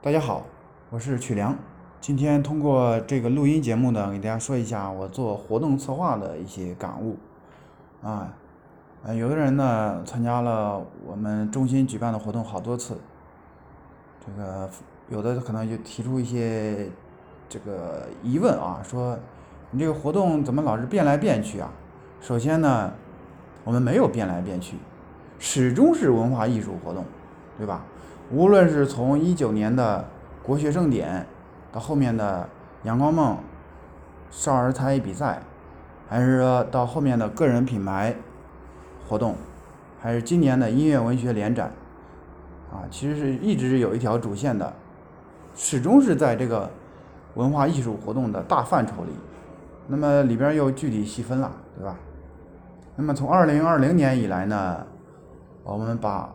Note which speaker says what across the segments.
Speaker 1: 大家好，我是曲良。今天通过这个录音节目呢，给大家说一下我做活动策划的一些感悟。啊，呃，有的人呢参加了我们中心举办的活动好多次，这个有的可能就提出一些这个疑问啊，说你这个活动怎么老是变来变去啊？首先呢，我们没有变来变去，始终是文化艺术活动，对吧？无论是从一九年的国学盛典，到后面的阳光梦少儿才艺比赛，还是说到后面的个人品牌活动，还是今年的音乐文学联展，啊，其实是一直是有一条主线的，始终是在这个文化艺术活动的大范畴里，那么里边又具体细分了，对吧？那么从二零二零年以来呢，我们把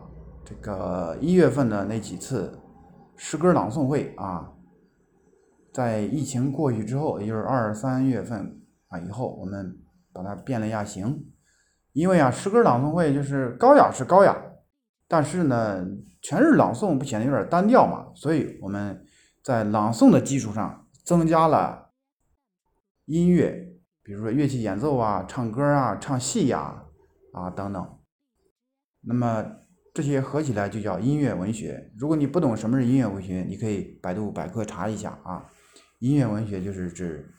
Speaker 1: 这个一月份的那几次诗歌朗诵会啊，在疫情过去之后，也就是二三月份啊以后，我们把它变了一下形。因为啊，诗歌朗诵会就是高雅是高雅，但是呢，全是朗诵不显得有点单调嘛？所以我们在朗诵的基础上增加了音乐，比如说乐器演奏啊、唱歌啊、唱戏呀啊等等。那么。这些合起来就叫音乐文学。如果你不懂什么是音乐文学，你可以百度百科查一下啊。音乐文学就是指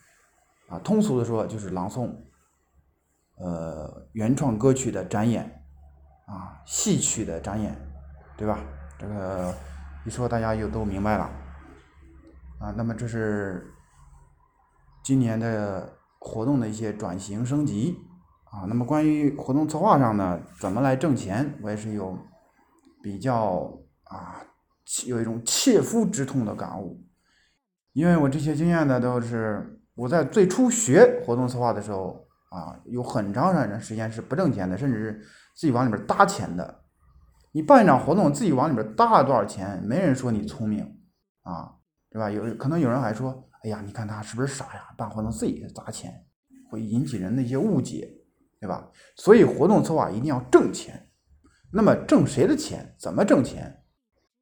Speaker 1: 啊，通俗的说就是朗诵，呃，原创歌曲的展演啊，戏曲的展演，对吧？这个一说大家就都明白了啊。那么这是今年的活动的一些转型升级啊。那么关于活动策划上呢，怎么来挣钱，我也是有。比较啊，有一种切肤之痛的感悟，因为我这些经验呢，都是我在最初学活动策划的时候啊，有很长很长时间是不挣钱的，甚至是自己往里边搭钱的。你办一场活动，自己往里边搭了多少钱，没人说你聪明啊，对吧？有可能有人还说，哎呀，你看他是不是傻呀？办活动自己砸钱，会引起人的一些误解，对吧？所以活动策划一定要挣钱。那么挣谁的钱？怎么挣钱？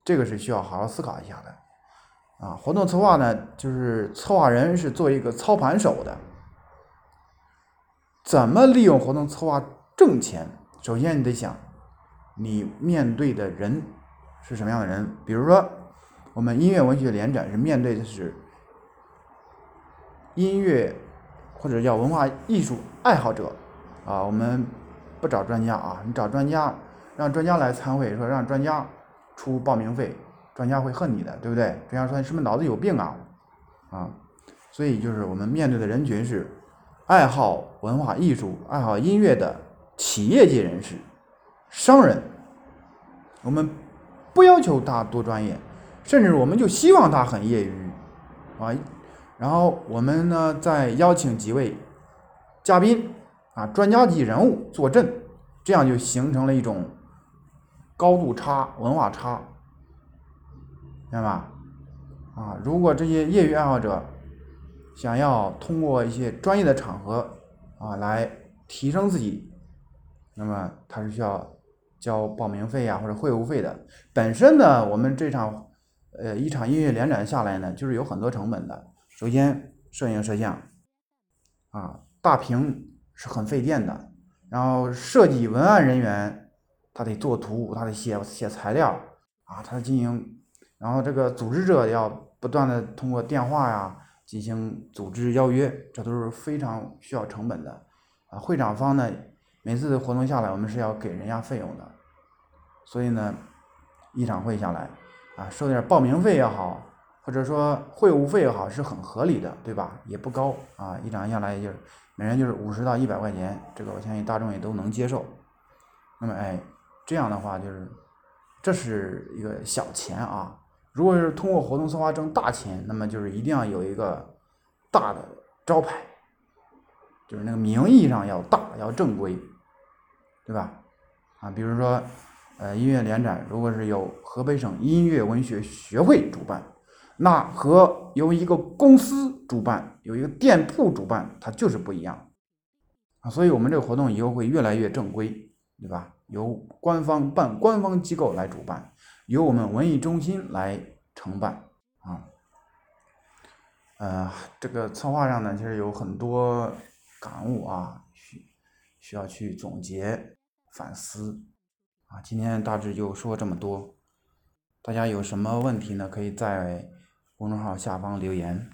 Speaker 1: 这个是需要好好思考一下的。啊，活动策划呢，就是策划人是做一个操盘手的。怎么利用活动策划挣钱？首先你得想，你面对的人是什么样的人？比如说，我们音乐文学联展是面对的是音乐或者叫文化艺术爱好者。啊，我们不找专家啊，你找专家。让专家来参会，说让专家出报名费，专家会恨你的，对不对？专家说你是不是脑子有病啊？啊，所以就是我们面对的人群是爱好文化艺术、爱好音乐的企业界人士、商人。我们不要求他多专业，甚至我们就希望他很业余啊。然后我们呢，再邀请几位嘉宾啊，专家级人物坐镇，这样就形成了一种。高度差，文化差，明白吧？啊，如果这些业余爱好者想要通过一些专业的场合啊来提升自己，那么他是需要交报名费呀或者会务费的。本身呢，我们这场呃一场音乐联展下来呢，就是有很多成本的。首先，摄影摄像啊，大屏是很费电的，然后设计文案人员。他得做图，他得写写材料啊，他经营，然后这个组织者要不断的通过电话呀进行组织邀约，这都是非常需要成本的啊。会长方呢，每次活动下来，我们是要给人家费用的，所以呢，一场会下来啊，收点报名费也好，或者说会务费也好，是很合理的，对吧？也不高啊，一场下来就是每人就是五十到一百块钱，这个我相信大众也都能接受。那么，哎。这样的话就是，这是一个小钱啊。如果是通过活动策划挣大钱，那么就是一定要有一个大的招牌，就是那个名义上要大，要正规，对吧？啊，比如说，呃，音乐联展，如果是由河北省音乐文学学会主办，那和由一个公司主办、有一个店铺主办，它就是不一样啊。所以我们这个活动以后会越来越正规，对吧？由官方办官方机构来主办，由我们文艺中心来承办啊。呃，这个策划上呢，其实有很多感悟啊，需需要去总结反思啊。今天大致就说这么多，大家有什么问题呢？可以在公众号下方留言。